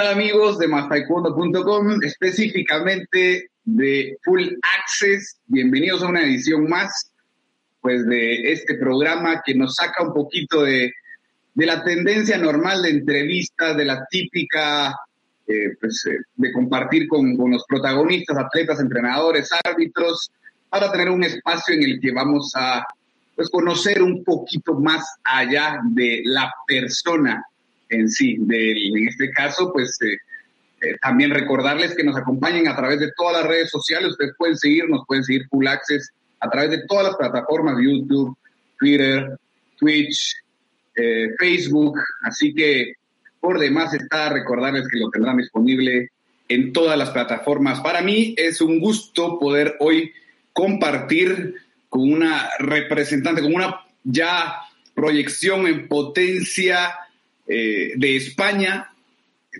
¿Qué tal amigos de mastaekwondo.com, específicamente de Full Access? Bienvenidos a una edición más, pues de este programa que nos saca un poquito de, de la tendencia normal de entrevistas, de la típica, eh, pues, eh, de compartir con, con los protagonistas, atletas, entrenadores, árbitros, para tener un espacio en el que vamos a pues, conocer un poquito más allá de la persona en sí. en este caso, pues eh, eh, también recordarles que nos acompañen a través de todas las redes sociales. Ustedes pueden seguirnos, pueden seguir Full Access a través de todas las plataformas, YouTube, Twitter, Twitch, eh, Facebook. Así que por demás está recordarles que lo tendrán disponible en todas las plataformas. Para mí es un gusto poder hoy compartir con una representante, con una ya proyección en potencia eh, de España,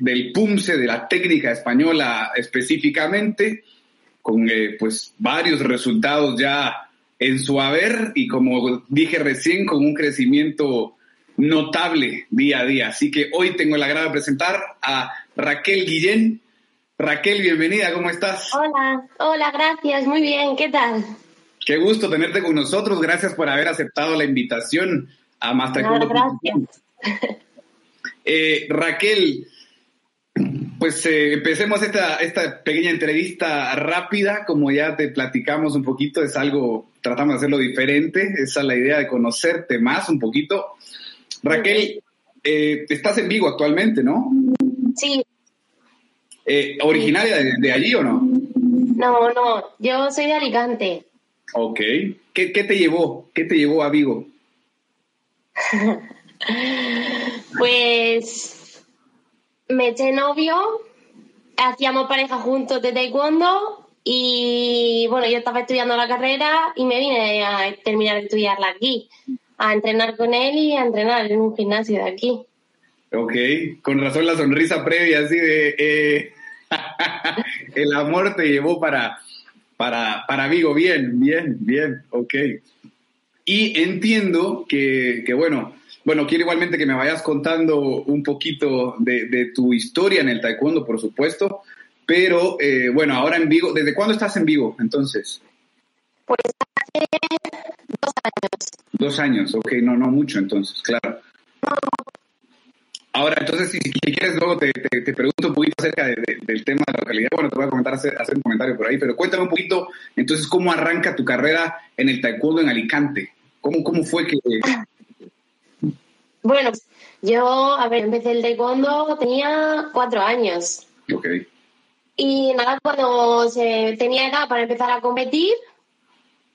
del PUMSE, de la técnica española específicamente, con eh, pues varios resultados ya en su haber y como dije recién, con un crecimiento notable día a día. Así que hoy tengo el agrado de presentar a Raquel Guillén. Raquel, bienvenida, ¿cómo estás? Hola, hola, gracias, muy bien, ¿qué tal? Qué gusto tenerte con nosotros, gracias por haber aceptado la invitación a Master no, Gracias. Eh, Raquel, pues eh, empecemos esta, esta pequeña entrevista rápida, como ya te platicamos un poquito, es algo, tratamos de hacerlo diferente, esa es la idea de conocerte más un poquito. Raquel, eh, estás en Vigo actualmente, ¿no? Sí. ¿Originaria de, allí o no? No, no, yo soy de Alicante. Ok. ¿Qué, qué te llevó? ¿Qué te llevó a Vigo? Pues me eché novio, hacíamos pareja juntos de taekwondo y bueno, yo estaba estudiando la carrera y me vine a terminar de estudiarla aquí, a entrenar con él y a entrenar en un gimnasio de aquí. Ok, con razón la sonrisa previa así de eh, el amor te llevó para, para, para Vigo, bien, bien, bien, ok. Y entiendo que, que bueno, bueno, quiero igualmente que me vayas contando un poquito de, tu historia en el taekwondo, por supuesto, pero eh, bueno, ahora en Vigo, ¿desde cuándo estás en Vigo entonces? Pues hace dos años. Dos años, ok, no, no mucho entonces, claro. Ahora, entonces, si, quieres, luego te, pregunto un poquito acerca del tema de la localidad. Bueno, te voy a comentar, hacer, hacer, un comentario por ahí, pero cuéntame un poquito, entonces, ¿cómo arranca tu carrera en el taekwondo en Alicante? ¿Cómo, cómo fue que, bueno, yo, a ver, empecé el taekwondo, tenía cuatro años. Ok. Y nada, cuando se tenía edad para empezar a competir,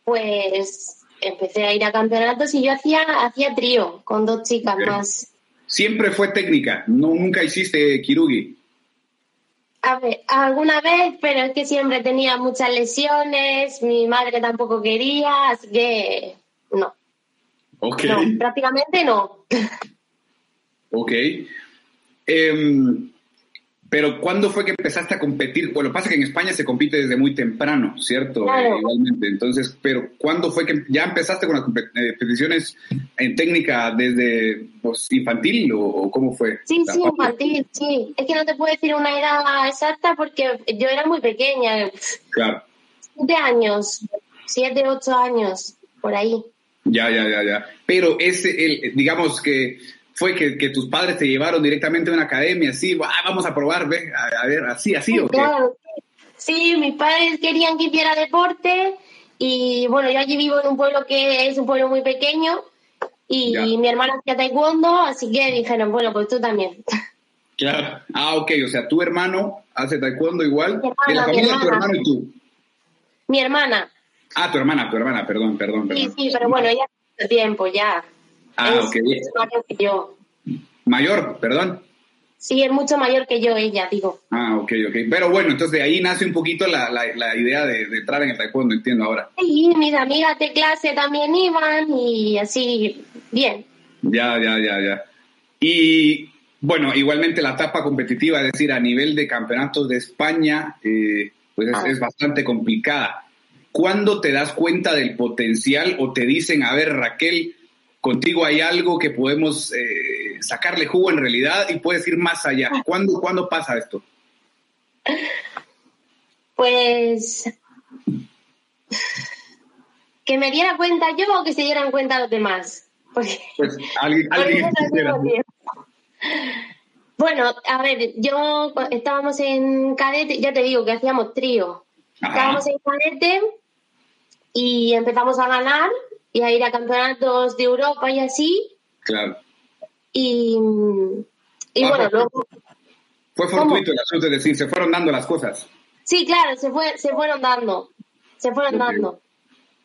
pues empecé a ir a campeonatos y yo hacía, hacía trío con dos chicas más. Siempre fue técnica, no nunca hiciste kirugi. A ver, alguna vez, pero es que siempre tenía muchas lesiones, mi madre tampoco quería, así que no. No, prácticamente no. Ok. Em, pero ¿cuándo fue que empezaste a competir? Bueno, pasa que en España se compite desde muy temprano, ¿cierto? igualmente. Entonces, pero ¿cuándo fue que ya empezaste con las eh, competiciones en técnica desde pues, infantil o, cómo fue? Sí, sí, infantil, sí. Es que no te puedo decir una edad exacta porque yo era muy pequeña. Claro. Siete años, siete, ocho años, por ahí. Ya, ya, ya, ya. Pero ese, el, digamos que fue que, que, tus padres te llevaron directamente a una academia, así, ah, vamos a probar, ve, a, ver, así, así o qué? Claro, sí, mis padres querían que hiciera deporte y bueno, yo allí vivo en un pueblo que es un pueblo muy pequeño y mi hermana hacía taekwondo, así que dijeron, bueno, pues tú también. Claro. Ah, ok, o sea, tu hermano hace taekwondo igual. Mi la familia tu hermano y tú. Mi hermana. Ah, tu hermana, tu hermana, perdón, perdón. Sí, sí, pero bueno, ella hace tiempo ya. Ah, ok. Es mayor que yo. Mayor, perdón. Sí, es mucho mayor que yo, ella, digo. Ah, ok, ok. Pero bueno, entonces de ahí nace un poquito la, la, idea de, entrar en el taekwondo, entiendo ahora. Sí, mis amigas de clase también iban y así, bien. Ya, ya, ya, ya. Y bueno, igualmente la etapa competitiva, es decir, a nivel de campeonatos de España, eh, pues es, ah. es bastante complicada. ¿Cuándo te das cuenta del potencial o te dicen, a ver, Raquel, contigo hay algo que podemos eh, sacarle jugo en realidad y puedes ir más allá. ¿Cuándo, ¿Cuándo pasa esto? Pues que me diera cuenta yo o que se dieran cuenta los demás. pues alguien, alguien Bueno, a ver, yo estábamos en cadete, ya te digo que hacíamos trío. Estábamos en cadete y empezamos a ganar y a ir a campeonatos de Europa y así. Claro. Y, y ah, bueno, luego... Fue fortuito el asunto, es decir, se fueron dando las cosas. Sí, claro, se, fue, se fueron dando, se fueron dando.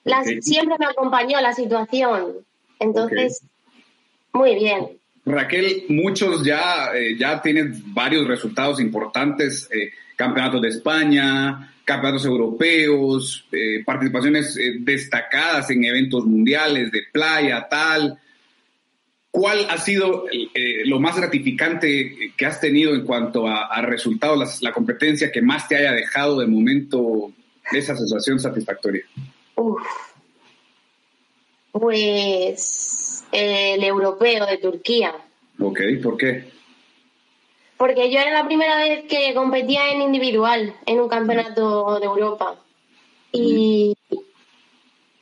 Las, Siempre me acompañó la situación, entonces, muy bien. Raquel, muchos ya, eh, ya tienen varios resultados importantes, eh, campeonatos de España, campeonatos europeos, eh, participaciones destacadas en eventos mundiales de playa, tal. ¿Cuál ha sido lo más gratificante que has tenido en cuanto a, resultados, la competencia que más te haya dejado de momento esa sensación satisfactoria? Pues el europeo de Turquía. Ok, ¿por qué? Porque yo era la primera vez que competía en individual en un campeonato de Europa. Y,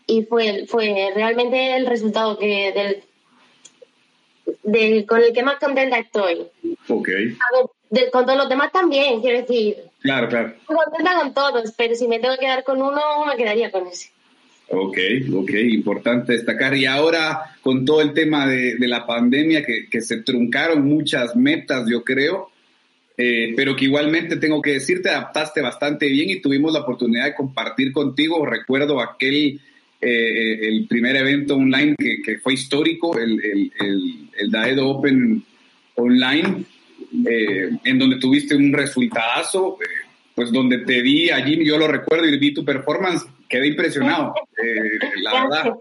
y fue, fue realmente el resultado que del, con el que más contenta estoy. Ok. con todos los demás también, quiero decir. Claro, claro. Estoy contenta con todos, pero si me tengo que quedar con uno, me quedaría con ese. Ok, ok, importante destacar. Y ahora con todo el tema de, la pandemia, que, se truncaron muchas metas, yo creo, eh, pero que igualmente tengo que decirte, adaptaste bastante bien y tuvimos la oportunidad de compartir contigo. Recuerdo aquel, eh, el primer evento online que, fue histórico, el, Daedo Open Online, eh, en donde tuviste un resultadazo, pues donde te di allí, yo lo recuerdo y vi tu performance quedé impresionado, eh, la verdad.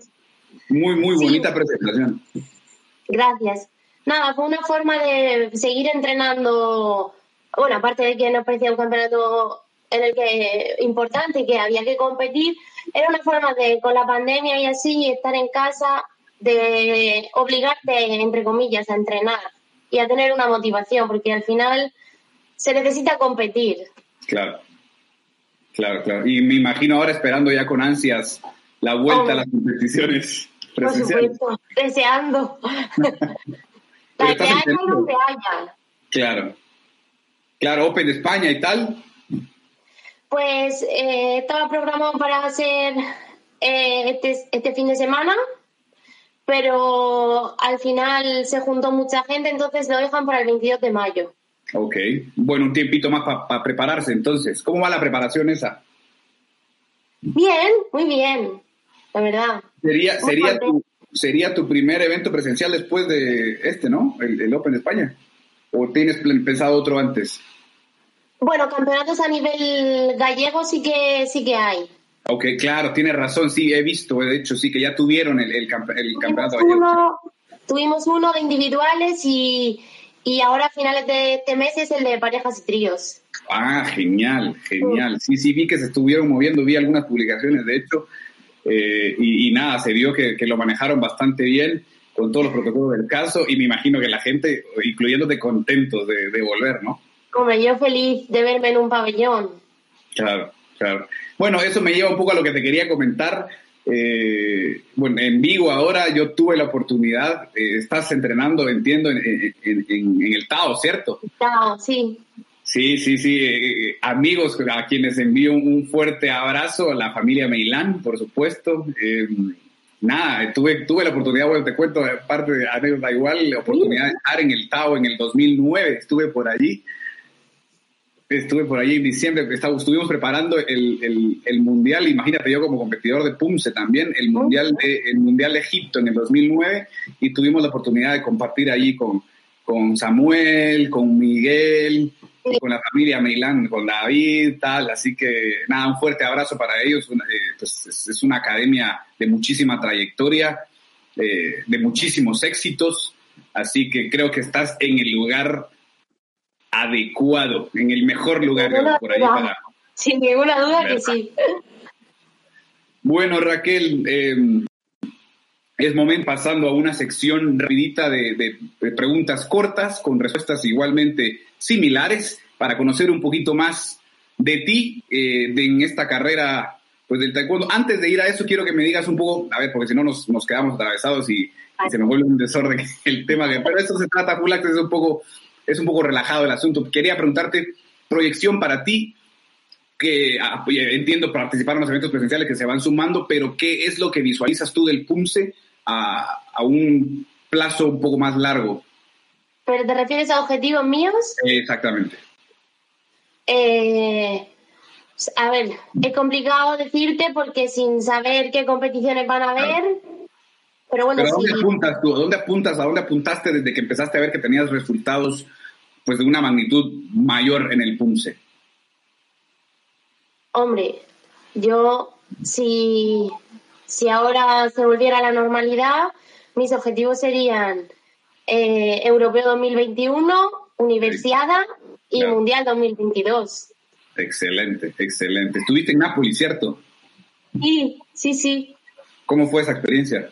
Muy, muy bonita presentación. Gracias. Nada, fue una forma de seguir entrenando. Bueno, aparte de que nos parecía un campeonato en el que importante y que había que competir, era una forma de, con la pandemia y así, estar en casa, de obligarte, entre comillas, a entrenar y a tener una motivación, porque al final se necesita competir. Claro. Claro, claro. Y me imagino ahora esperando ya con ansias la vuelta a las competiciones Por supuesto, deseando. la que haya donde haya. Claro. Claro, Open España y tal. Pues eh, estaba programado para hacer eh, este, este fin de semana, pero al final se juntó mucha gente, entonces lo dejan para el 22 de mayo. Ok, bueno, un tiempito más para prepararse entonces. ¿Cómo va la preparación esa? Bien, muy bien, la verdad. Sería, sería, tu, sería tu primer evento presencial después de este, ¿no? El, Open de España. ¿O tienes pensado otro antes? Bueno, campeonatos a nivel gallego sí que sí que hay. Ok, claro, tienes razón, sí, he visto, de hecho, sí que ya tuvieron el, el, campeonato gallego. tuvimos uno de individuales y, y ahora a finales de este mes es el de parejas y tríos. Ah, genial, genial. Sí, sí, vi que se estuvieron moviendo, vi algunas publicaciones, de hecho, eh, y, nada, se vio que, lo manejaron bastante bien con todos los protocolos del caso y me imagino que la gente, incluyéndote, contentos de, de volver, ¿no? Como yo feliz de verme en un pabellón. Claro, claro. Bueno, eso me lleva un poco a lo que te quería comentar. Eh, bueno, en Vigo ahora yo tuve la oportunidad, eh, estás entrenando, entiendo, en, el Tao, ¿cierto? Tao, sí. Sí, sí, sí. Eh, amigos a quienes envío un fuerte abrazo, a la familia Meilán, por supuesto. nada, tuve, tuve la oportunidad, bueno, te cuento, aparte de anécdota igual, la oportunidad de estar en el Tao en el 2009, estuve por allí estuve por ahí en diciembre, estuvimos preparando el, el, Mundial, imagínate yo como competidor de PUMSE también, el Mundial de, el mundial de Egipto en el 2009 y tuvimos la oportunidad de compartir allí con, con Samuel, con Miguel, con la familia Milán, con David, tal, así que nada, un fuerte abrazo para ellos, eh, pues, es, una academia de muchísima trayectoria, eh, de muchísimos éxitos, así que creo que estás en el lugar adecuado, en el mejor lugar por ahí para... Sin ninguna duda que sí. Bueno, Raquel, em, es momento pasando a una sección rapidita de, preguntas cortas con respuestas igualmente similares para conocer un poquito más de ti eh, de, en esta carrera pues del taekwondo. Antes de ir a eso, quiero que me digas un poco, a ver, porque si no nos, nos quedamos atravesados y, se me vuelve un desorden el tema. Que, pero eso se trata, Fulax, es un poco, es un poco relajado el asunto. Quería preguntarte, proyección para ti, que ah, entiendo participar en los eventos presenciales que se van sumando, pero ¿qué es lo que visualizas tú del PUMSE a, a un plazo un poco más largo? ¿Pero te refieres a objetivos míos? Exactamente. Eh, a ver, es complicado decirte porque sin saber qué competiciones van a haber. Pero bueno, ¿Pero dónde apuntas tú? ¿A dónde apuntas? ¿A dónde apuntaste desde que empezaste a ver que tenías resultados pues de una magnitud mayor en el PUMSE? Hombre, yo si, si ahora se volviera a la normalidad, mis objetivos serían eh, Europeo 2021, Universiada y Mundial 2022. Excelente, excelente. Estuviste en Nápoles, ¿cierto? Sí, sí, sí. ¿Cómo fue esa experiencia?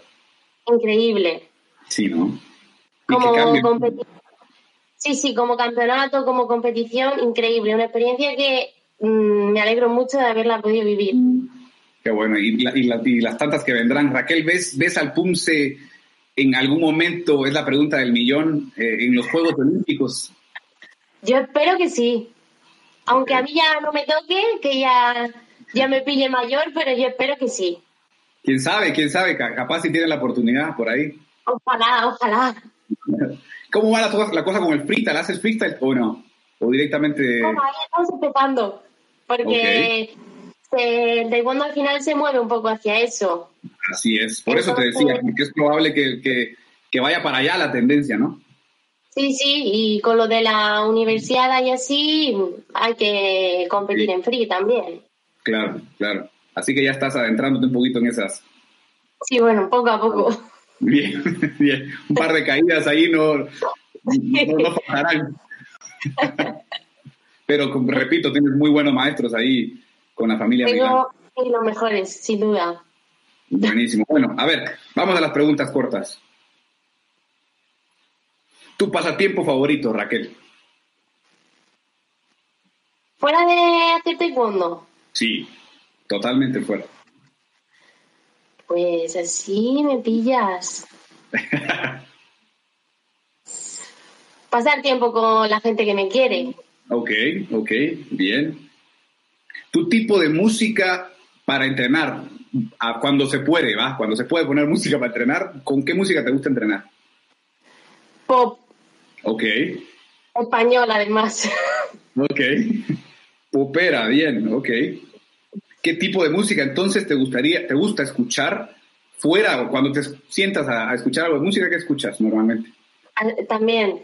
Increíble. Sí, ¿no? Como sí, sí, como campeonato, como competición, increíble. Una experiencia que mm, me alegro mucho de haberla podido vivir. Qué bueno. Y, las tantas que vendrán. Raquel, ¿ves, ves al PUMSE en algún momento, es la pregunta del millón, eh, en los Juegos Olímpicos? Yo espero que sí. Aunque a mí ya no me toque, que ya, ya me pille mayor, pero yo espero que sí. ¿Quién sabe? ¿Quién sabe? Capaz si tiene la oportunidad por ahí. Ojalá, ojalá. ¿Cómo va la, cosa con el freestyle? ¿Haces freestyle o no? ¿O directamente...? No, ahí estamos empezando. Porque el taekwondo al final se mueve un poco hacia eso. Así es. Por eso te decía, porque es probable que, que vaya para allá la tendencia, ¿no? Sí, sí, y con lo de la universidad y así, hay que competir en free también. Claro, claro. Así que ya estás adentrándote un poquito en esas. Sí, bueno, poco a poco. Bien, bien. Un par de caídas ahí no, no, no Pero repito, tienes muy buenos maestros ahí con la familia. Tengo los mejores, sin duda. Buenísimo. Bueno, a ver, vamos a las preguntas cortas. ¿Tu pasatiempo favorito, Raquel? ¿Fuera de hacer taekwondo? Sí, totalmente fuera. Pues así me pillas. Pasar tiempo con la gente que me quiere. Ok, ok, bien. ¿Tu tipo de música para entrenar? cuando se puede, ¿va? Cuando se puede poner música para entrenar, ¿con qué música te gusta entrenar? Pop. Ok. Español, además. Ok. Opera, bien, ok. ¿Qué tipo de música entonces te gustaría, te gusta escuchar fuera o cuando te sientas a, escuchar algo de música, ¿qué escuchas normalmente? También.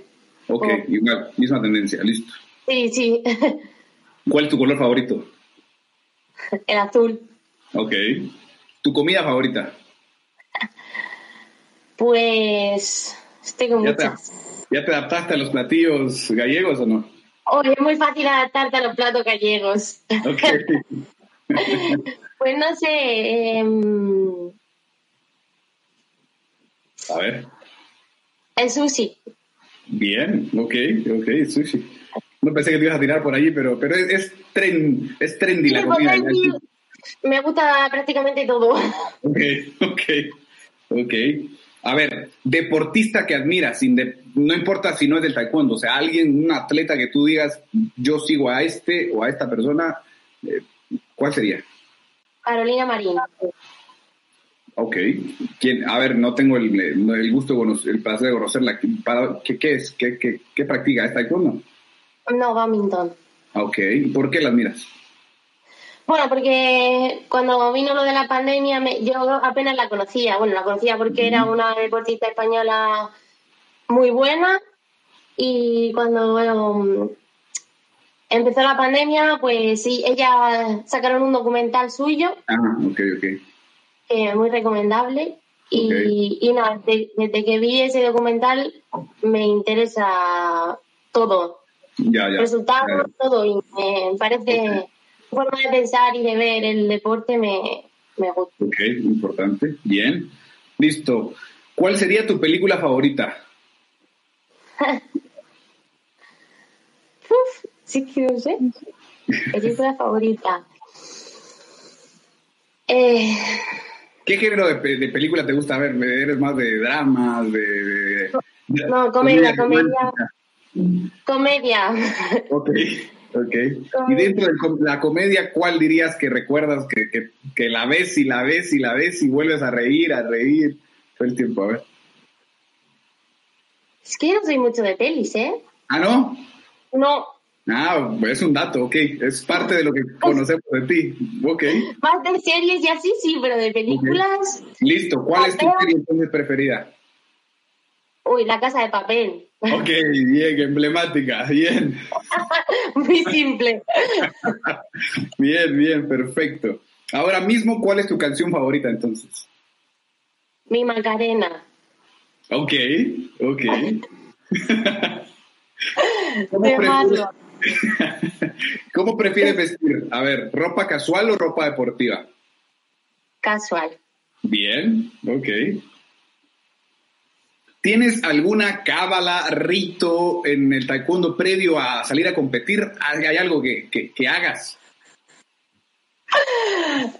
Ok, igual, misma tendencia, listo. Sí, sí. ¿Cuál es tu color favorito? El azul. Ok. ¿Tu comida favorita? Pues tengo muchas. ¿Ya te adaptaste a los platillos gallegos o no? Oye, es muy fácil adaptarte a los platos gallegos. pues no sé. Em, a ver. El sushi. Bien, ok, ok, sushi. No pensé que te ibas a tirar por allí, pero, pero es, es, es trendy la comida. Me gusta prácticamente todo. Ok, ok, ok. A ver, deportista que admiras, sin no importa si no es del taekwondo, o sea, alguien, un atleta que tú digas, yo sigo a este o a esta persona, eh, ¿cuál sería? Carolina Marín. Ok. ¿Quién? A ver, no tengo el, el gusto, el placer de conocerla. ¿Qué, qué es? ¿Qué, qué, qué practica? ¿Es taekwondo? No, badminton. Ok. ¿Por qué la admiras? Bueno, porque cuando vino lo de la pandemia, yo apenas la conocía. Bueno, la conocía porque era una deportista española muy buena y cuando empezó la pandemia, pues sí, ella sacaron un documental suyo. Ah, ok, ok. muy recomendable. Y, y nada, desde, que vi ese documental me interesa todo. Ya, ya. Resultados, todo. Y me parece forma de pensar y de ver el deporte me, me gusta. Ok, importante. Bien. Listo. ¿Cuál sería tu película favorita? Uf, sí que no sé. Película favorita. Eh, ¿Qué género de, de película te gusta ver? ¿Eres más de dramas, de... de- No, comedia, comedia. romántica? comedia. Ok, ok. Y dentro de la comedia, ¿cuál dirías que recuerdas que, que, que la ves y la ves y la ves y vuelves a reír, a reír todo el tiempo? A ver. Es que yo no soy mucho de pelis, ¿eh? Ah, ¿no? No, Ah, es un dato, ok. Es parte de lo que conocemos de ti. Ok. más de series y así sí, pero de películas. Listo. ¿Cuál es tu serie entonces preferida? Uy, La Casa de Papel. Ok, bien, emblemática. Bien, Muy simple. bien, bien, perfecto. Ahora mismo, ¿cuál es tu canción favorita entonces? Mi Macarena. Ok, ok. ¿Cómo De prefieres, malo. ¿Cómo prefieres vestir? A ver, ¿ropa casual o ropa deportiva? Casual. Bien, ok. ¿Tienes alguna cábala, rito en el taekwondo previo a salir a competir? ¿Hay algo que, que- que hagas?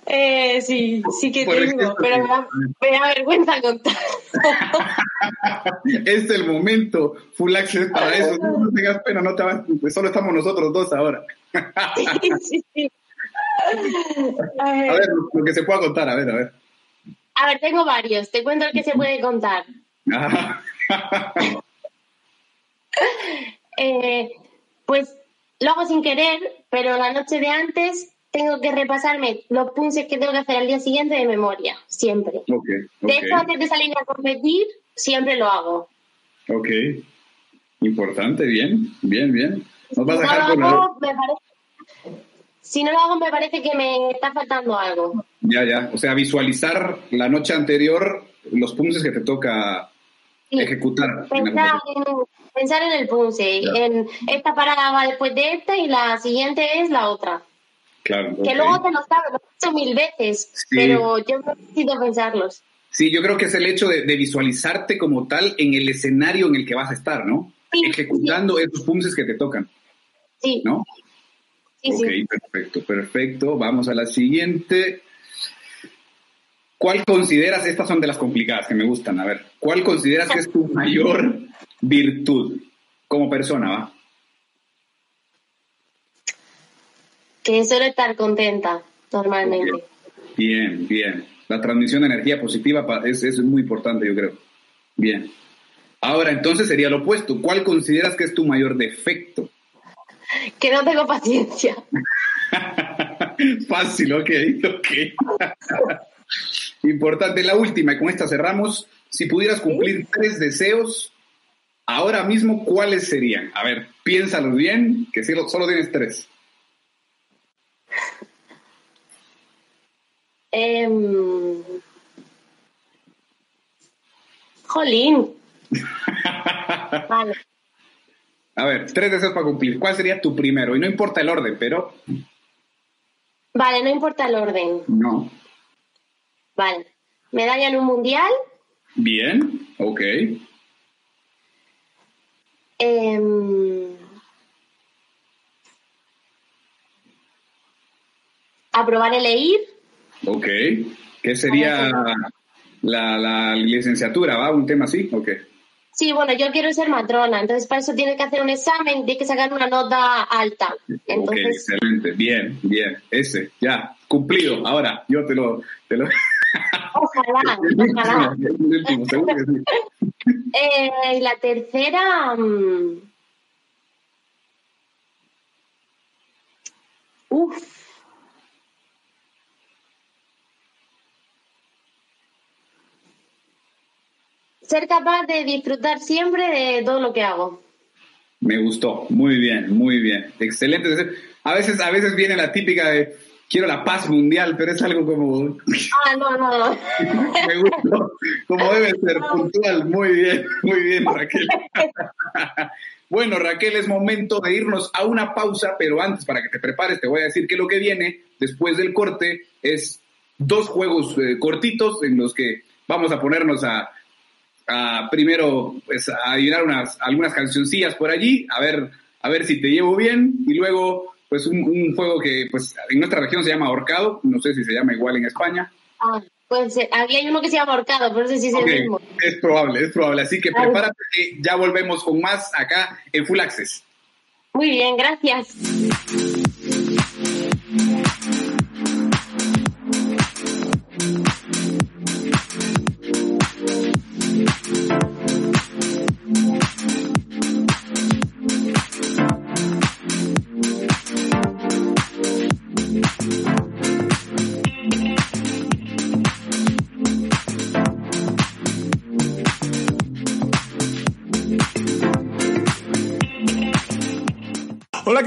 Eh, sí, sí que tengo, pero sí. me da, me da vergüenza contar. Es el momento, full access para eso. No, tengas pena, no te vas, pues solo estamos nosotros dos ahora. Sí, sí, sí. A ver, lo, lo que se pueda contar, a ver, a ver. A ver, tengo varios. Te cuento el que se puede contar. Eh, pues lo hago sin querer, pero la noche de antes tengo que repasarme los puntos que tengo que hacer al día siguiente de memoria, siempre. De hecho, antes de salir a competir, siempre lo hago. ok. Importante, bien, bien, bien. Nos vas a Si no lo hago, me parece- si no lo hago, me parece que me está faltando algo. Ya, ya. O sea, visualizar la noche anterior los puntos que te toca Sí. ejecutar. Pensar en, pensar en el punce, Ya. en esta parada va después de esta y la siguiente es la otra. Claro. Que luego te lo sabes, lo he hecho mil veces, Sí. pero yo necesito pensarlos. Sí, yo creo que es el hecho de, de visualizarte como tal en el escenario en el que vas a estar, ¿no? Sí, Ejecutando esos puntos que te tocan, Sí, ¿no? sí, ok, perfecto, perfecto. Vamos a la siguiente. ¿Cuál consideras, estas son de las complicadas que me gustan, a ver, ¿cuál consideras que es tu mayor virtud como persona, va? Que suelo estar contenta, normalmente. Bien, bien. La transmisión de energía positiva es, es muy importante, yo creo. Bien. Ahora, entonces sería lo opuesto. ¿Cuál consideras que es tu mayor defecto? Que no tengo paciencia. Fácil, ok, ok. Importante, la última, y con esta cerramos. Si pudieras cumplir tres deseos, ahora mismo, ¿cuáles serían? A ver, piénsalos bien, que solo, solo tienes tres. Em, Jolín. Vale. A ver, tres deseos para cumplir. ¿Cuál sería tu primero? Y no importa el orden, pero Vale, no importa el orden. no. Vale. Medalla en un mundial. Bien, ok. em, aprobar el EIR. Ok. ¿Qué sería la, la licenciatura? ¿Va? ¿Un tema así? Ok. Sí, bueno, yo quiero ser matrona, entonces para eso tienes que hacer un examen, tienes que sacar una nota alta. Ok, Entonces, excelente. Bien, bien. Ese, ya. Cumplido. Ahora, yo te lo... Te lo... ojalá, ojalá. El último, seguro que sí. Eh, la tercera. mm, Uf. Ser capaz de disfrutar siempre de todo lo que hago. Me gustó. Muy bien, muy bien. Excelente. A veces, a veces viene la típica de quiero la paz mundial, pero es algo como Ah, no, no, no. me gustó, como debe ser, puntual. Muy bien, muy bien, Raquel. bueno, Raquel, es momento de irnos a una pausa, pero antes, para que te prepares, te voy a decir que lo que viene después del corte es dos juegos eh, cortitos en los que vamos a ponernos a, primero pues, a adivinar unas, algunas cancioncillas por allí, a ver, a ver si te llevo bien, y luego pues un, juego que pues en nuestra región se llama ahorcado, no sé si se llama igual en España. Ah, pues había uno que se llama ahorcado, pero no sé si es el mismo. Es probable, es probable, así que prepárate que ya volvemos con más acá en Full Access. Muy bien, gracias.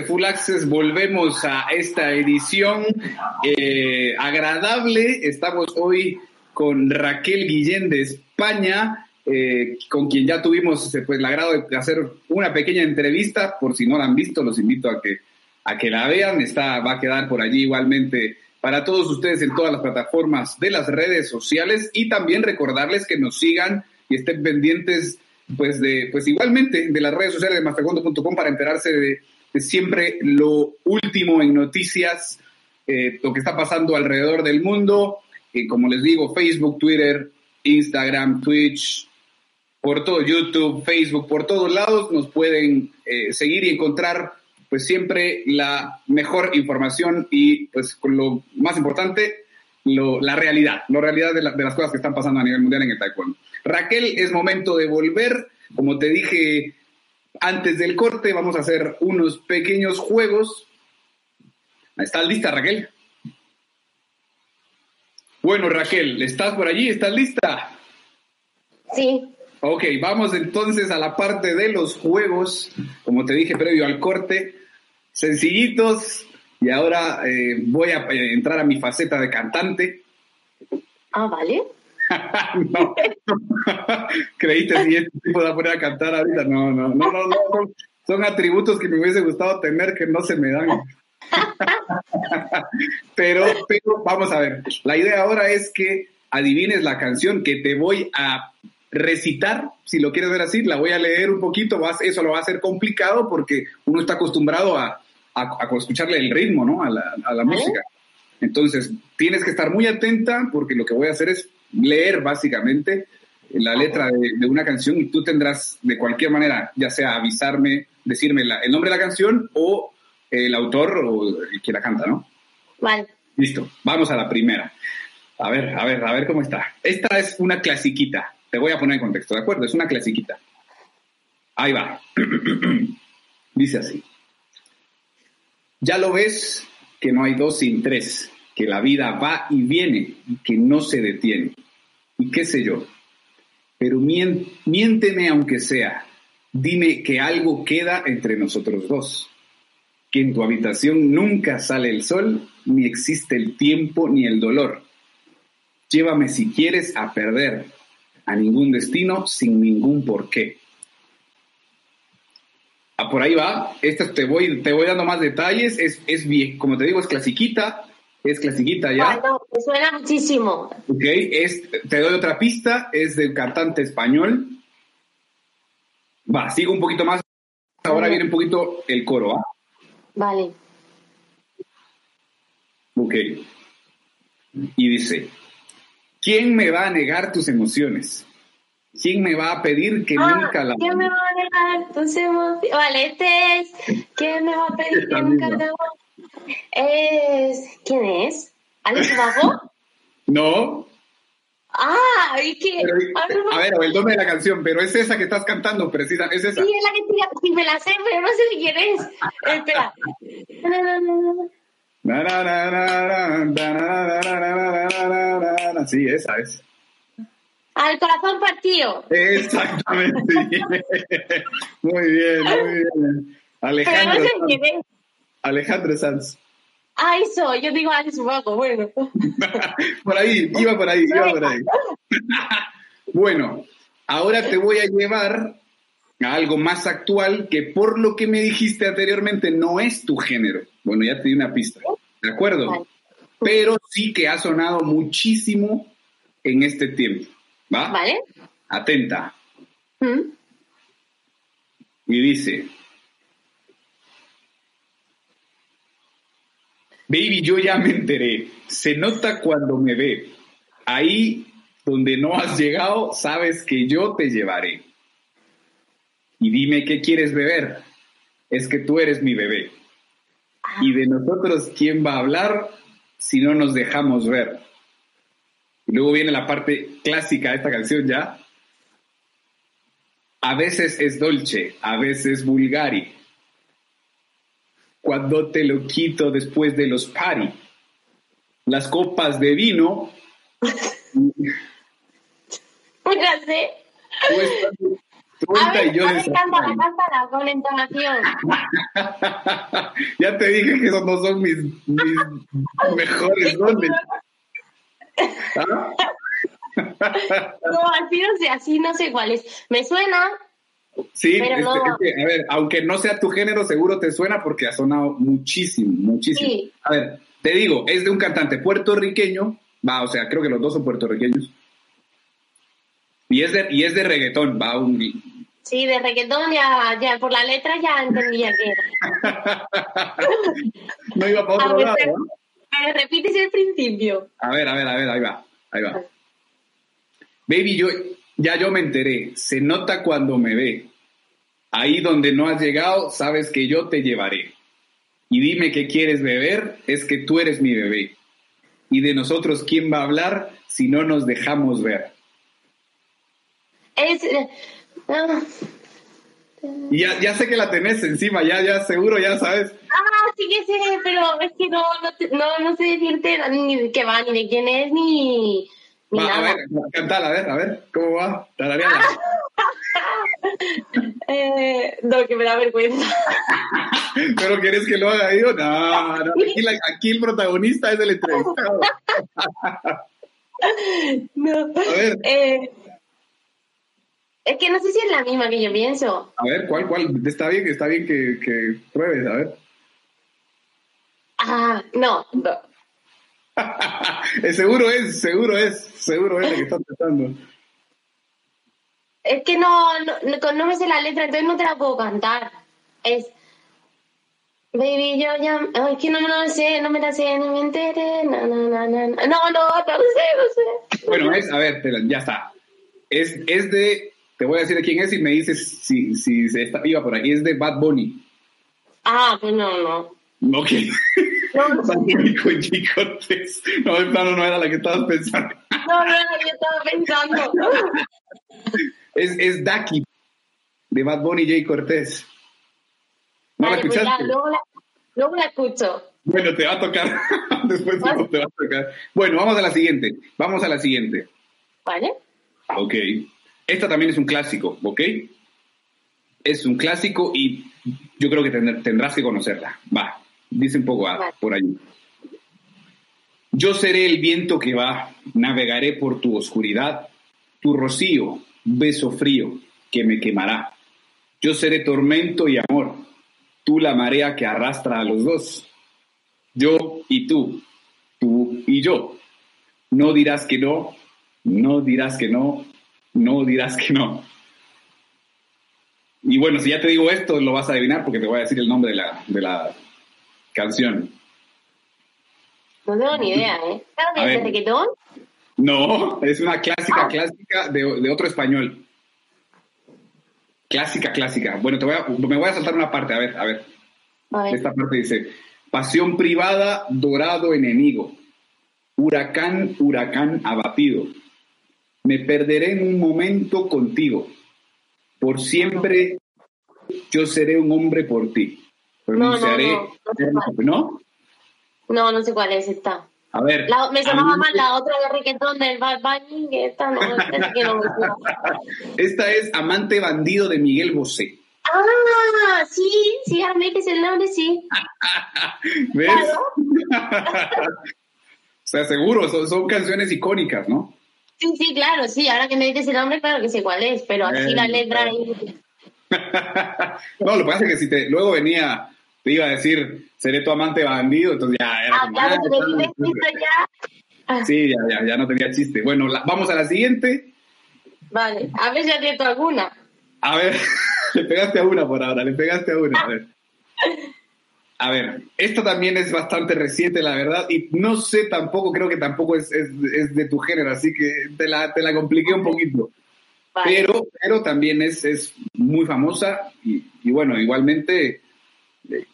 De Full Access, volvemos a esta edición eh, agradable. Estamos hoy con Raquel Guillén de España, eh, con quien ya tuvimos pues, el agrado de hacer una pequeña entrevista. Por si no la han visto, los invito a que, a que la vean. Está, va a quedar por allí igualmente para todos ustedes en todas las plataformas de las redes sociales y también recordarles que nos sigan y estén pendientes pues, de, pues igualmente de las redes sociales de mastercondo.com para enterarse de, siempre lo último en noticias, eh, lo que está pasando alrededor del mundo. y como les digo, Facebook, Twitter, Instagram, Twitch, por todo YouTube, Facebook, por todos lados nos pueden eh, seguir y encontrar pues siempre la mejor información y pues con lo más importante, la realidad, la realidad de, de las cosas que están pasando a nivel mundial en el taekwondo. Raquel, es momento de volver. Como te dije antes del corte, vamos a hacer unos pequeños juegos. ¿Estás lista, Raquel? Bueno, Raquel, ¿estás por allí? ¿Estás lista? Sí. Ok, vamos entonces a la parte de los juegos, como te dije previo al corte, sencillitos, y ahora eh, voy a eh, entrar a mi faceta de cantante. Ah, vale. no. ¿Creíste si este tipo a poner a cantar ahorita? No, no, no, no, no. Son atributos que me hubiese gustado tener que no se me dan. pero, pero vamos a ver. La idea ahora es que adivines la canción que te voy a recitar, si lo quieres ver así, la voy a leer un poquito, eso lo va a hacer complicado porque uno está acostumbrado a, a, escucharle el ritmo, ¿no? A la, a la música. Entonces, tienes que estar muy atenta porque lo que voy a hacer es leer básicamente la letra de, una canción y tú tendrás de cualquier manera, ya sea avisarme, decirme el nombre de la canción o el autor o el que la canta, ¿no? Vale. Listo, vamos a la primera. A ver, a ver, a ver cómo está. Esta es una clasiquita. Te voy a poner en contexto, ¿de acuerdo? Es una clasiquita. Ahí va. Dice así. Ya lo ves que no hay dos sin tres que la vida va y viene y que no se detiene. Y qué sé yo. Pero miénteme aunque sea. Dime que algo queda entre nosotros dos. Que en tu habitación nunca sale el sol, ni existe el tiempo ni el dolor. Llévame si quieres a perder, a ningún destino sin ningún porqué. Ah, por ahí va. Esta te voy, te voy dando más detalles. Es, es como te digo, es clasiquita. Es clasiquita ya. Bueno, me suena muchísimo. Ok, es, te doy otra pista, es del cantante español. Va, sigo un poquito más. Ahora viene un poquito el coro, ¿ah? Vale. Ok. Y dice, ¿quién me va a negar tus emociones? ¿Quién me va a pedir que ah, nunca la... ¿Quién me va a negar tus emociones? Vale, este es... ¿Quién me va a pedir que nunca la... Es... ¿Quién es? ¿Alex Vago? no. Ah, ¿y qué? Pero, eh, ah, a ver, el nombre de la canción, pero es esa que estás cantando, precisa, es esa. Sí, es la que tira, si me la sé, pero no sé si quién es. Espera. Sí, esa es. Al corazón partido. Exactamente. muy bien, muy bien. Alejandro. Pero no sé quién es. Alejandro Sanz. Ah, eso, yo digo Alex Ubago, bueno. Por ahí, iba por ahí, iba por ahí. Bueno, ahora te voy a llevar a algo más actual que por lo que me dijiste anteriormente no es tu género. Bueno, ya te di una pista, ¿de acuerdo? Pero sí que ha sonado muchísimo en este tiempo, ¿va? ¿Vale? Atenta. ¿Mm? Y dice, Baby, yo ya me enteré. Se nota cuando me ve. Ahí donde no has llegado, sabes que yo te llevaré. Y dime qué quieres beber. Es que tú eres mi bebé. Y de nosotros, ¿quién va a hablar si no nos dejamos ver? Y luego viene la parte clásica de esta canción ya. A veces es dolce, a veces vulgari. Cuando te lo quito después de los party. Las copas de vino. La sé. A ver, yo a ver, cántala, cántala con entonación. ya te dije que esos no son mis, mis mejores dones. ¿Ah? No, así no sé, así no sé cuál es. Me suena, Sí, Pero no. a ver, aunque no sea tu género, seguro te suena porque ha sonado muchísimo, muchísimo. Sí. A ver, te digo, es de un cantante puertorriqueño, va, o sea, creo que los dos son puertorriqueños. Y es de, y es de reggaetón, va, un, sí, de reggaetón ya, ya por la letra ya entendía que era. no iba para A otro ver, lado. pero, ¿no? repites el principio. A ver, a ver, a ver, ahí va, ahí va. Baby, yo, ya yo me enteré, se nota cuando me ve. Ahí donde no has llegado, sabes que yo te llevaré. Y dime qué quieres beber, es que tú eres mi bebé. Y de nosotros, ¿quién va a hablar si no nos dejamos ver? Es. eh, ah, Y ya, ya sé que la tenés encima, ya, ya, seguro, ya sabes. Ah, sí que sé, pero es que no, no, te- no, no sé decirte ni de qué va, ni de quién es, ni, ni Va, a ver, cantala, a ver, a ver, ¿cómo va? Tarareala. Eh, no, que me da vergüenza. ¿Pero querés que lo haga yo? No, no, aquí, la- aquí el protagonista es el entrevistado. No. A ver. Eh, es que no sé si es la misma que yo pienso. A ver, ¿cuál, cuál? Está bien, está bien que, que pruebes, a ver. Ah, no, no. Seguro es, seguro es, seguro es lo que estás pensando. Es que no, no, no, no me sé la letra, entonces no te la puedo cantar. Es. Baby, yo ya. Es que no me lo sé, no me la sé, no me enteré. No, no, no, no, no, no, no, no sé, no sé. Bueno, es, a ver, la- ya está. Es, es de, te voy a decir de quién es y me dices si, si se está, iba por ahí. Es de Bad Bunny. Ah, pues no, no. No, no. Cortés. No, en plano no era la que estabas pensando. no, no, yo estaba pensando. Es, es Daki, de Bad Bunny J. Cortés. ¿No la pues ya, escuchaste? luego, la, luego la escucho. Bueno, te va a tocar. Después ¿Vale? te va a tocar. Bueno, vamos a la siguiente. Vamos a la siguiente. ¿Vale? Ok. Esta también es un clásico, ¿ok? Es un clásico y yo creo que tendr- tendrás que conocerla. Va, dice un poco ah, Vale. por ahí. Yo seré el viento que va, navegaré por tu oscuridad, tu rocío, beso frío que me quemará. Yo seré tormento y amor, tú la marea que arrastra a los dos. Yo y tú, tú y yo. No dirás que no, no dirás que no, no dirás que no. Y bueno, si ya te digo esto, lo vas a adivinar porque te voy a decir el nombre de la, de la canción. No tengo ni idea, ¿eh? Claro que A es de reggaetón. No, es una clásica, clásica de, de otro español. Clásica, clásica. Bueno, te voy a, me voy a saltar una parte, a ver, a ver. A ver. Esta parte dice, pasión privada, dorado enemigo, huracán, huracán abatido, Me perderé en un momento contigo. Por siempre yo seré un hombre por ti. Pronunciaré. no, no, ¿No? No, no sé cuál es esta. A ver. La- me amante- más la otra de reggaetón del Bad Bunny, que esta no, esta que no. Esta es Amante Bandido de Miguel Bosé. Ah, sí, sí, ahora me dices el nombre, sí. ¿Ves? Claro. o sea, seguro, son, son canciones icónicas, ¿no? Sí, sí, claro, sí, ahora que me dices el nombre, claro que sé cuál es, pero así Eh, la letra ahí. no, lo que pasa es que si te, luego venía, te iba a decir, seré tu amante bandido, entonces ya era Ah, como, ah, ya. Sí, ya, ya, ya no tenía chiste. Bueno, la- vamos a la siguiente. Vale, a ver si acierto alguna. A ver, le pegaste a una por ahora, le pegaste a una. A ver. A ver, esta también es bastante reciente, la verdad, y no sé tampoco, creo que tampoco es, es, es de tu género, así que te la, te la compliqué un poquito. Vale. Pero, pero también es, es muy famosa y, y bueno, igualmente,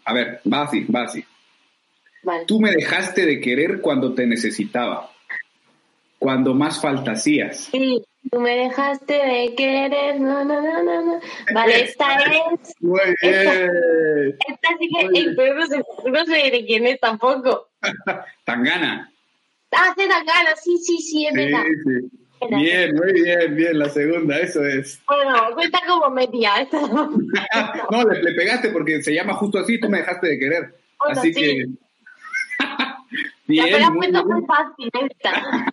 a ver, va así, va así. vale. Tú me dejaste de querer cuando te necesitaba, cuando más fantasías. Sí, tú me dejaste de querer. No, no, no, no, no. Vale, esta es. Muy bien. Esta sí que. Muy pero no sé, de quién es tampoco. Tangana. Ah, se da gana, sí, sí, sí, es Sí, verdad. sí. Bien, muy bien, bien, la segunda, eso es. Bueno, cuenta como metía esta. No, le, le pegaste porque se llama justo así, tú me dejaste de querer. Bueno, así sí. que. La bien, verdad muy muy fácil esta.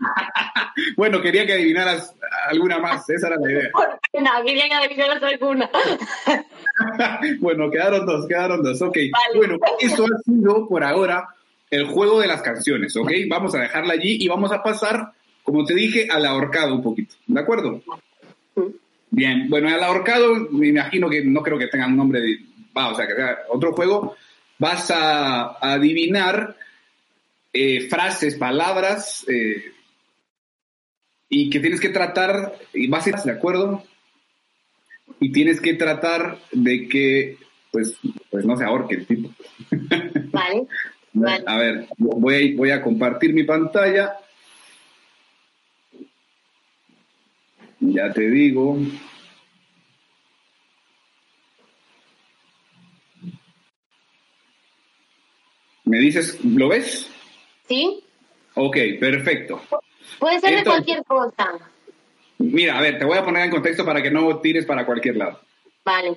Bueno, quería que adivinaras alguna más, esa era la idea. Por pena, quería que adivinaras alguna. bueno, quedaron dos, quedaron dos, ok. Vale. Bueno, eso ha sido por ahora el juego de las canciones, ok. Vamos a dejarla allí y vamos a pasar, como te dije, al ahorcado un poquito, ¿de acuerdo? Bien, bueno, al ahorcado me imagino que no creo que tengan nombre de, va, o sea, que sea otro juego. Vas a, a adivinar eh, frases, palabras eh, y que tienes que tratar, y vas a ir, ¿de acuerdo? Y tienes que tratar de que, pues, pues no se ahorque el tipo. Vale. Vale. A ver, voy voy a compartir mi pantalla. Ya te digo. ¿Me dices, lo ves? ¿Sí? Ok, perfecto. Puede ser de cualquier cosa. Mira, a ver, te voy a poner en contexto para que no tires para cualquier lado. Vale.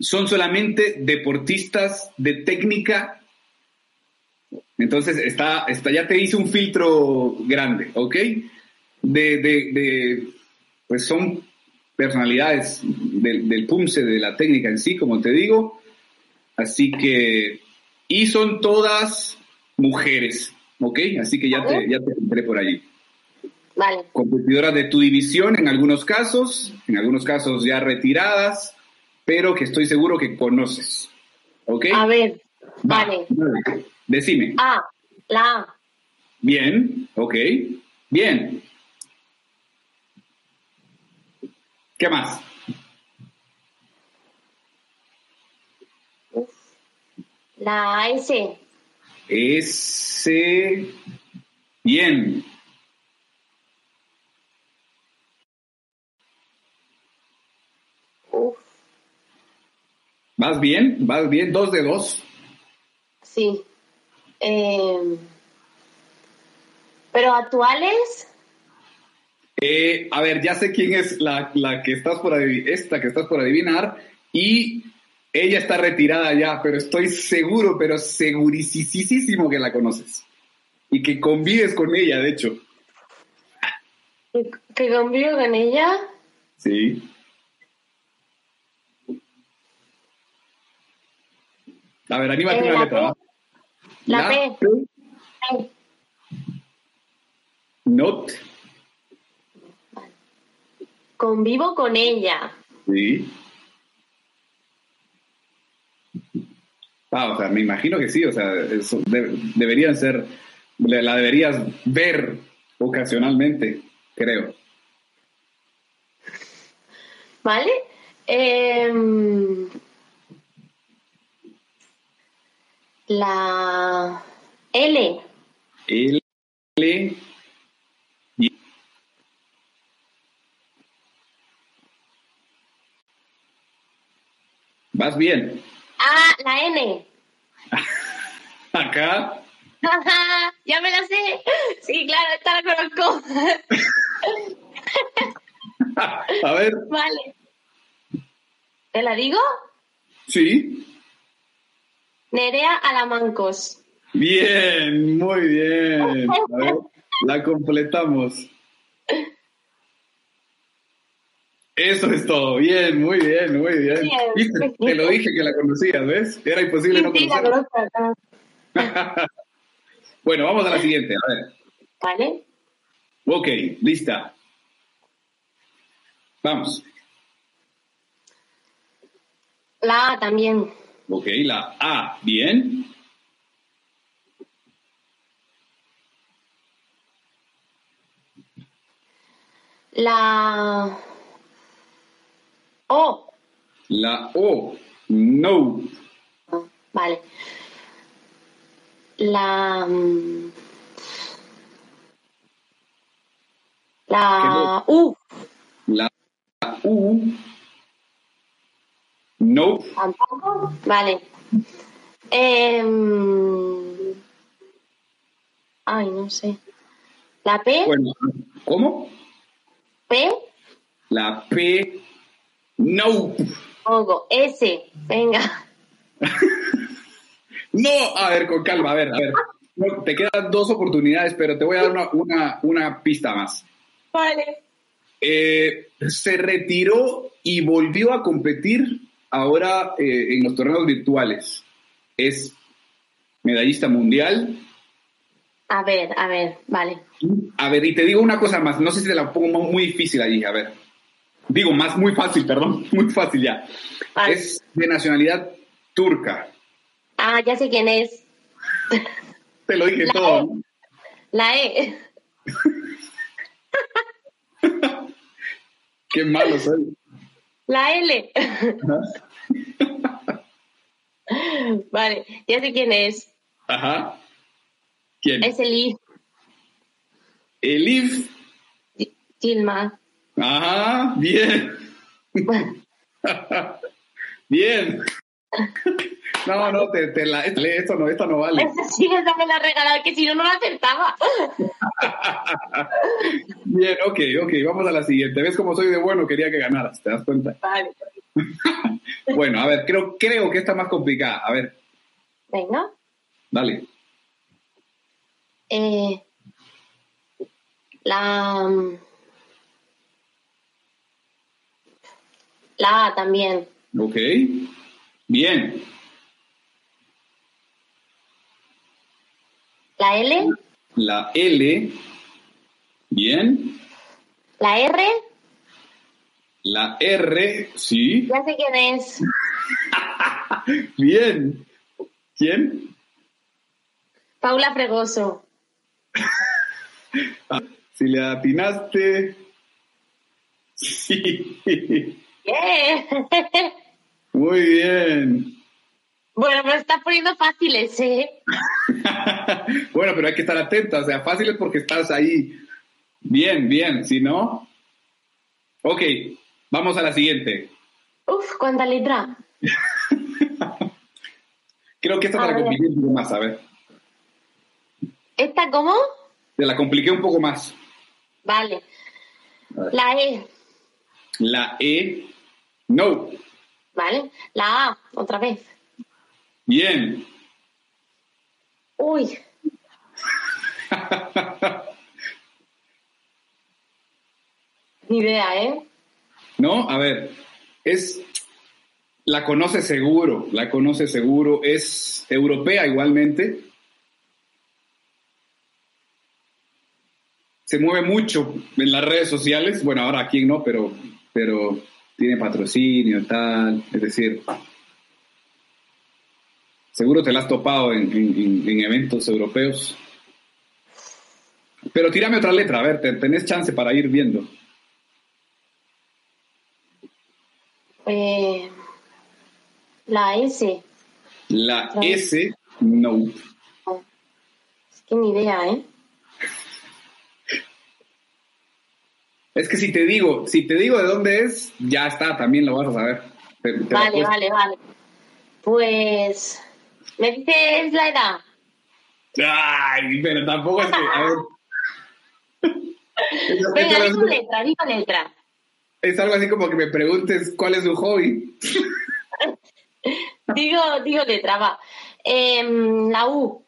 Son solamente deportistas de técnica. Entonces, está, está, ya te hice un filtro grande, ¿ok? De, de, de- pues son personalidades del, del PUMSE, de la técnica en sí, como te digo. Así que, y son todas mujeres, ¿ok? Así que ya te, ya te entré por allí Vale. competidoras de tu división en algunos casos, en algunos casos ya retiradas, pero que estoy seguro que conoces. ¿Ok? A ver. Va, Vale. Decime. A. La A. Bien, ok. Bien. ¿Qué más? La S. Ese. Bien. Uf. ¿Vas bien? ¿Vas bien? Dos de dos. Sí. Eh, Pero actuales. Eh, a ver, ya sé quién es la, la que estás por adivinar, esta que estás por adivinar, y ella está retirada ya, pero estoy seguro, pero segurísimo que la conoces. Y que convives con ella, de hecho. Que, convivo con ella. Sí. A ver, anímate Eh, una la letra. La P. P. Not. Convivo con ella. Sí. Ah, o sea, me imagino que sí, o sea, eso de- deberían ser, la deberías ver ocasionalmente, creo. ¿Vale? Em, la L. L. Vas bien. Ah, la N. Acá. ya me la sé. Sí, claro, esta la conozco. A ver. Vale. ¿Te la digo? Sí. Nerea Alamancos. Bien, muy bien. A ver, la completamos. Eso es todo. Bien, muy bien, muy bien. Bien. ¿Viste? Te lo dije que la conocías, ¿ves? Era imposible no Sí, sí, la conocerla. conozco. Bueno, vamos a la siguiente. A ver. Vale. Ok, lista. Vamos. La A también. Ok, la A. Bien. La O. La O. No. Vale. La mm, La U. La U. No. ¿Tampoco? Vale. Em, Ay, no sé. La P. Bueno, ¿cómo? P. La P. No. Pongo S. Venga. No, a ver, con calma, a ver, a ver. No, te quedan dos oportunidades, pero te voy a dar una, una, una pista más. Vale. Eh, se retiró y volvió a competir ahora eh, en los torneos virtuales. Es medallista mundial. A ver, a ver, vale. A ver, y te digo una cosa más, no sé si te la pongo muy difícil allí, a ver. Digo, más muy fácil, perdón, muy fácil ya. Vale. Es de nacionalidad turca. Ah, ya sé quién es. Te lo dije La todo. E. La E. Qué malo soy. La L. Vale, ya sé quién es. Ajá. ¿Quién? Es el I. Elif. Gilma. Ajá, bien. bien. No, no, te, te la, esto no, esto no vale. Esa sí esa me la regalado, que si no, no la acertaba. Bien, ok, ok, vamos a la siguiente. ¿Ves cómo soy de bueno? Quería que ganaras, ¿te das cuenta? Vale. Bueno, a ver, creo, creo que esta es más complicada. A ver, Venga. dale. Eh, la. La A también. Ok. Bien. La L. La L. Bien. La R. La R. Sí. Ya sé quién es. Bien. ¿Quién? Paula Fregoso. Ah, si le atinaste. Sí. ¡Yeah! Muy bien. Bueno, pero está poniendo fáciles, ¿eh? bueno, pero hay que estar atenta. O sea, fácil es porque estás ahí. Bien, bien. Si no. Ok, vamos a la siguiente. Uf, ¿cuánta letra? Creo que esta A te la compliqué un poco más, a ver. ¿Esta cómo? Te la compliqué un poco más. Vale. La E. La E. No. Vale. La A, otra vez. Bien. Uy. Ni idea, ¿eh? ¿No? A ver, es. La conoce seguro, la conoce seguro. Es europea igualmente. Se mueve mucho en las redes sociales. Bueno, ahora aquí no, pero, pero tiene patrocinio, tal. Es decir, seguro te la has topado en, en- en eventos europeos. Pero tírame otra letra, a ver, te- tenés chance para ir viendo. Eh, la S. La No. S, no. Es que ni idea, ¿eh? Es que si te digo, si te digo de dónde es, ya está, también lo vas a saber. vale, vale, vale. Pues, ¿me dices la edad? Ay, pero tampoco es que, a ver. Venga, digo letra, digo letra. Es algo así como que me preguntes cuál es su hobby. digo, digo letra, va. Em, la U.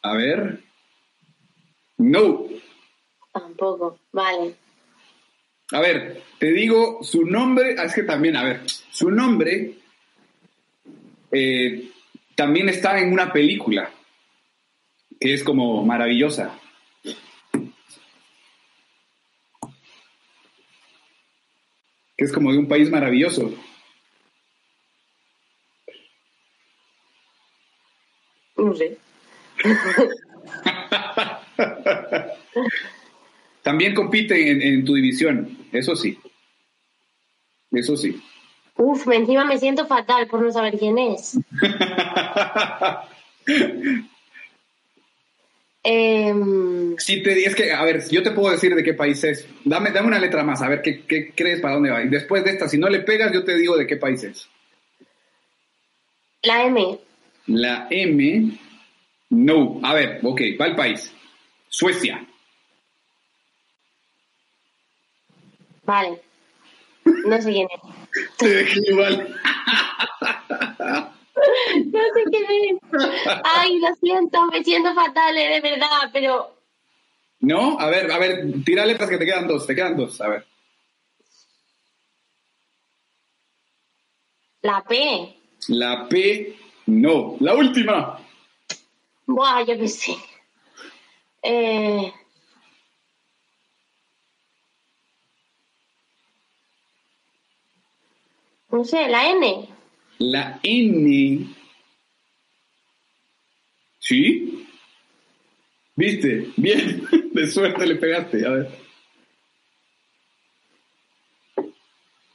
A ver. No. Tampoco, vale. A ver, te digo su nombre, ah, es que también, a ver, su nombre eh, también está en una película que es como maravillosa. Que es como de un país maravilloso. No sé. También compite en, tu división, eso sí. Eso sí. Uf, encima me siento fatal por no saber quién es. eh... Sí, te, es que, a ver, yo te puedo decir de qué país es. Dame, dame una letra más, a ver qué, qué crees para dónde va. Y después de esta, si no le pegas, yo te digo de qué país es. La M. La M. No. A ver, ok, va el país. Suecia. Vale. No sé quién es. Te dejé igual. no sé quién es. Ay, lo siento, me siento fatal, eh, de verdad, pero. No, a ver, a ver, tira letras que te quedan dos, te quedan dos, a ver. La P. La P, no. La última. Buah, yo qué sé. Eh. No sé, la N. La N. ¿Sí? ¿Viste? Bien, de suerte le pegaste, a ver.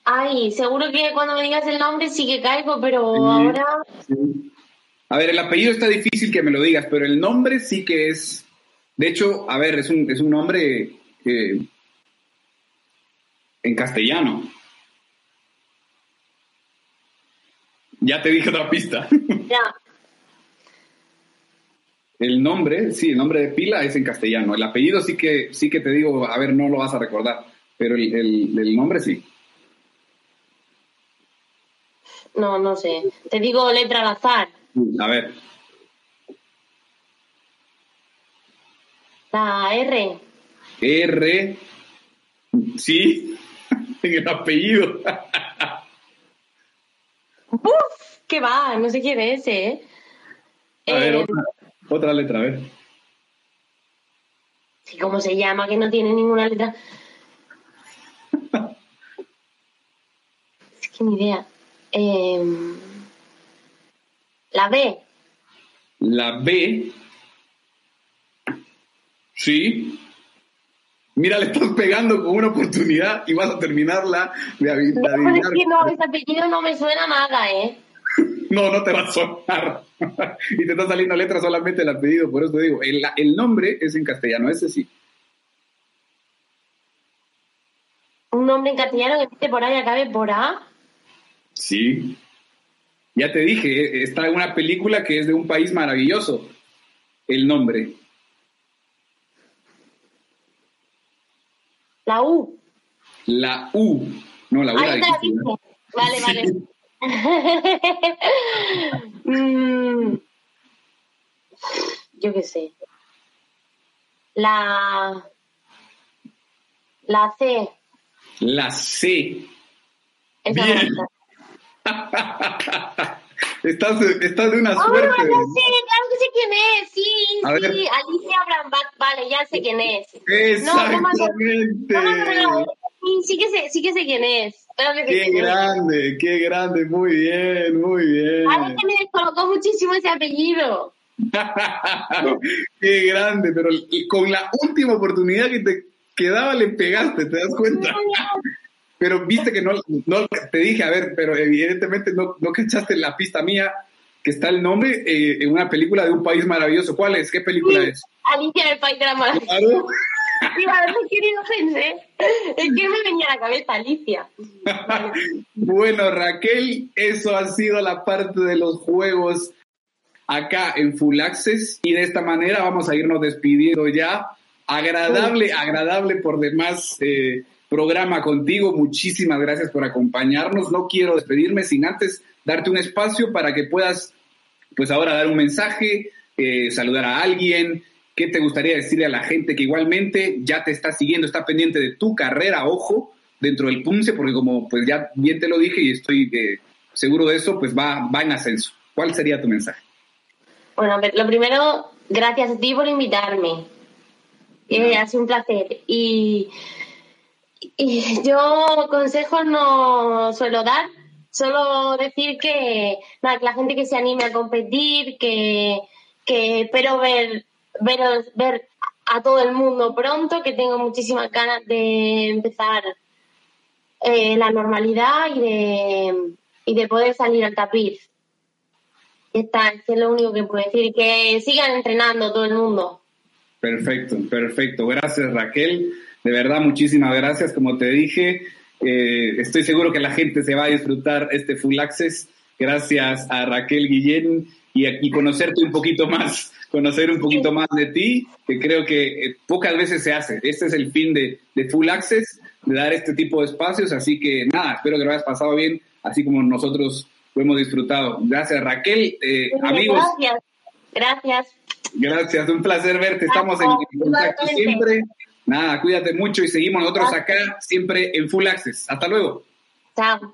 Ay, seguro que cuando me digas el nombre sí que caigo, pero ahora... A ver, el apellido está difícil que me lo digas, pero el nombre sí que es... De hecho, a ver, es un, es un nombre eh, en castellano. Ya te dije otra pista. Ya. El nombre, sí, el nombre de pila es en castellano. El apellido sí que, sí que te digo, a ver, no lo vas a recordar, pero el, nombre sí. No, no sé. Te digo letra al azar. A ver. La R. R. Sí, en el apellido. ¡Uf! ¿Qué va? No sé quién es, ¿eh? A ver, eh, otra, letra, a ver. ¿Cómo se llama? Que no tiene ninguna letra. es que ni idea. Em, la B. La B. Sí. Mira, le estás pegando con una oportunidad y vas a terminarla de habilitar. No, es que no, ese apellido no me suena nada, ¿eh? no, no te va a sonar. y te está saliendo letra solamente el apellido, por eso te digo. El, el nombre es en castellano, ese sí. ¿Un nombre en castellano que esté por ahí acabe por A? Sí. Ya te dije, está en una película que es de un país maravilloso. El nombre. La U. La U. No, la U. Ahí Vale, vale. Mm. yo qué sé. La. La C. La C. Esa Bien. Estás, estás de una ah, suerte. No sé, claro que sé quién es. Sí, sí, Alicia Brambach, vale, ya sé quién es. Exactamente. No, no, no, sí, sí que sé, sí que sé quién es. qué grande, qué grande, muy bien, muy bien. A mí me descolocó muchísimo ese apellido. qué grande, pero con la última oportunidad que te quedaba le pegaste, ¿te das cuenta? Pero viste que no, no, te dije, a ver, pero evidentemente no, no cachaste la pista mía, que está el nombre eh, en una película de un país maravilloso. ¿Cuál es? ¿Qué película es? Alicia del País de la Maravilla. Iba a decir que no pensé. Es que me venía a la cabeza Alicia. bueno, Raquel, eso ha sido la parte de los juegos acá en Full Access y de esta manera vamos a irnos despidiendo ya. Agradable, agradable por demás eh, programa contigo. Muchísimas gracias por acompañarnos. No quiero despedirme sin antes darte un espacio para que puedas, pues ahora dar un mensaje, eh, saludar a alguien. ¿Qué te gustaría decirle a la gente que igualmente ya te está siguiendo, está pendiente de tu carrera, ojo, dentro del PUMSE, porque como pues ya bien te lo dije y estoy eh, seguro de eso, pues va, va en ascenso. ¿Cuál sería tu mensaje? Bueno, lo primero, gracias a ti por invitarme. Eh, ha sido un placer. Y yo consejos no suelo dar, solo decir que, la gente que se anime a competir, que, que espero ver, ver, ver a todo el mundo pronto, que tengo muchísimas ganas de empezar eh, la normalidad y de, y de poder salir al tapiz. Está, es lo único que puedo decir, que sigan entrenando todo el mundo. Perfecto, perfecto. Gracias Raquel. De verdad, muchísimas gracias. Como te dije, eh, estoy seguro que la gente se va a disfrutar este Full Access. Gracias a Raquel Guillén y, y conocerte un poquito más, conocer un poquito más de ti, que creo que eh, pocas veces se hace. Este es el fin de, de Full Access, de dar este tipo de espacios. Así que nada, espero que lo hayas pasado bien, así como nosotros lo hemos disfrutado. Gracias, Raquel. Eh, amigos. Gracias. Gracias. Gracias, un placer verte. Estamos en contacto siempre. Nada, cuídate mucho y seguimos nosotros acá siempre en Full Access. Hasta luego. Chao.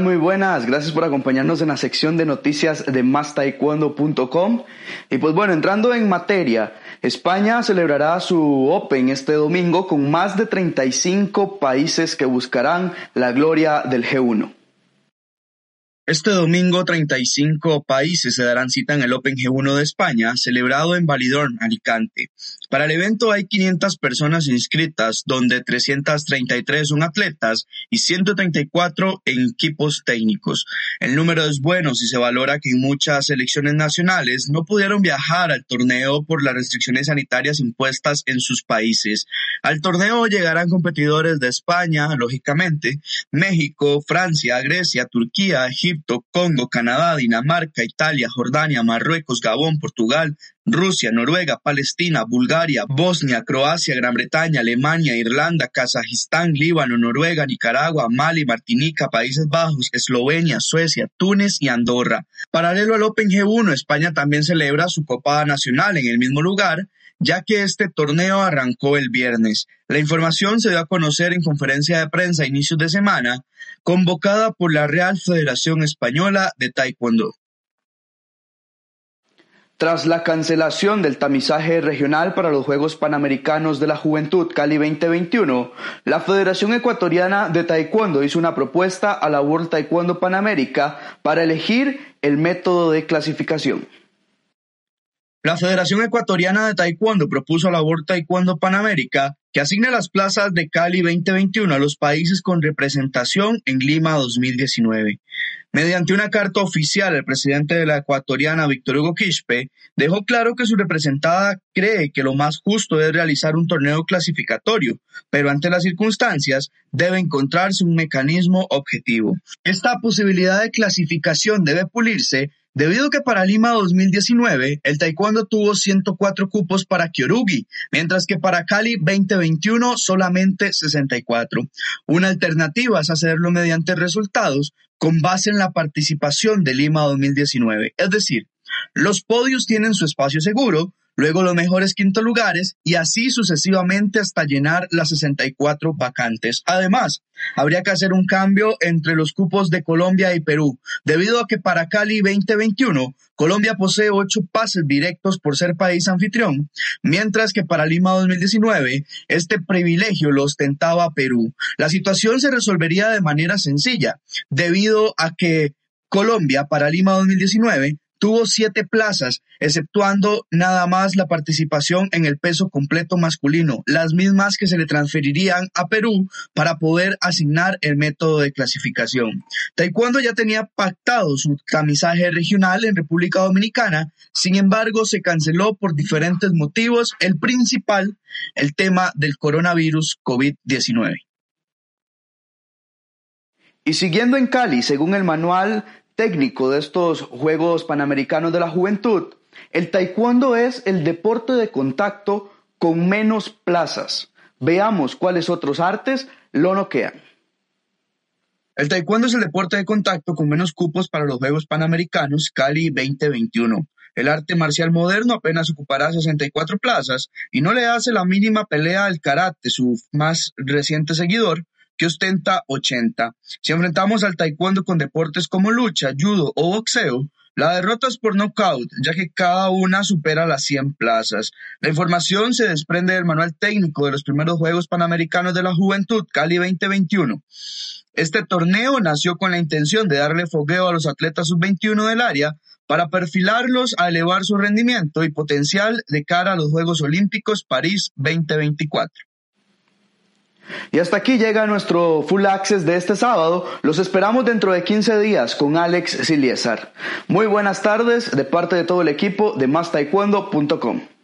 Muy buenas. Gracias por acompañarnos en la sección de noticias de mastaekwondo.com. Y pues bueno, entrando en materia, España celebrará su Open este domingo con más de 35 países que buscarán la gloria del G1. Este domingo 35 países se darán cita en el Open G1 de España, celebrado en Validorm, Alicante. Para el evento hay 500 personas inscritas, donde 333 son atletas y 134 en equipos técnicos. El número es bueno si se valora que muchas selecciones nacionales no pudieron viajar al torneo por las restricciones sanitarias impuestas en sus países. Al torneo llegarán competidores de España, lógicamente, México, Francia, Grecia, Turquía, Egipto, Congo, Canadá, Dinamarca, Italia, Jordania, Marruecos, Gabón, Portugal, Rusia, Noruega, Palestina, Bulgaria, Bosnia, Croacia, Gran Bretaña, Alemania, Irlanda, Kazajistán, Líbano, Noruega, Nicaragua, Mali, Martinica, Países Bajos, Eslovenia, Suecia, Túnez y Andorra. Paralelo al Open G1, España también celebra su Copa Nacional en el mismo lugar, ya que este torneo arrancó el viernes. La información se dio a conocer en conferencia de prensa a inicios de semana, convocada por la Real Federación Española de Taekwondo. Tras la cancelación del tamizaje regional para los Juegos Panamericanos de la Juventud Cali 2021, la Federación Ecuatoriana de Taekwondo hizo una propuesta a la World Taekwondo Panamérica para elegir el método de clasificación. La Federación Ecuatoriana de Taekwondo propuso a la World Taekwondo Panamérica que asigne las plazas de Cali 2021 a los países con representación en Lima 2019. Mediante una carta oficial, el presidente de la ecuatoriana, Víctor Hugo Quispe, dejó claro que su representada cree que lo más justo es realizar un torneo clasificatorio, pero ante las circunstancias debe encontrarse un mecanismo objetivo. Esta posibilidad de clasificación debe pulirse Debido a que para Lima 2019 el taekwondo tuvo 104 cupos para Kyorugi, mientras que para Cali 2021 solamente 64. Una alternativa es hacerlo mediante resultados con base en la participación de Lima 2019, es decir, los podios tienen su espacio seguro, luego los mejores quinto lugares y así sucesivamente hasta llenar las 64 vacantes. Además, habría que hacer un cambio entre los cupos de Colombia y Perú, debido a que para Cali 2021 Colombia posee ocho pases directos por ser país anfitrión, mientras que para Lima 2019 este privilegio lo ostentaba Perú. La situación se resolvería de manera sencilla, debido a que Colombia para Lima 2019 Tuvo siete plazas, exceptuando nada más la participación en el peso completo masculino, las mismas que se le transferirían a Perú para poder asignar el método de clasificación. Taekwondo ya tenía pactado su tamizaje regional en República Dominicana, sin embargo se canceló por diferentes motivos, el principal, el tema del coronavirus COVID-19. Y siguiendo en Cali, según el manual técnico de estos Juegos Panamericanos de la Juventud, el taekwondo es el deporte de contacto con menos plazas. Veamos cuáles otros artes lo noquean. El taekwondo es el deporte de contacto con menos cupos para los Juegos Panamericanos Cali 2021. El arte marcial moderno apenas ocupará 64 plazas y no le hace la mínima pelea al karate, su más reciente seguidor, que ostenta 80. Si enfrentamos al taekwondo con deportes como lucha, judo o boxeo, la derrota es por nocaut, ya que cada una supera las 100 plazas. La información se desprende del manual técnico de los primeros Juegos Panamericanos de la Juventud, Cali 2021. Este torneo nació con la intención de darle fogueo a los atletas sub-21 del área para perfilarlos a elevar su rendimiento y potencial de cara a los Juegos Olímpicos París 2024. Y hasta aquí llega nuestro Full Access de este sábado. Los esperamos dentro de 15 días con Alex Siliesar. Muy buenas tardes de parte de todo el equipo de MásTaekwondo.com.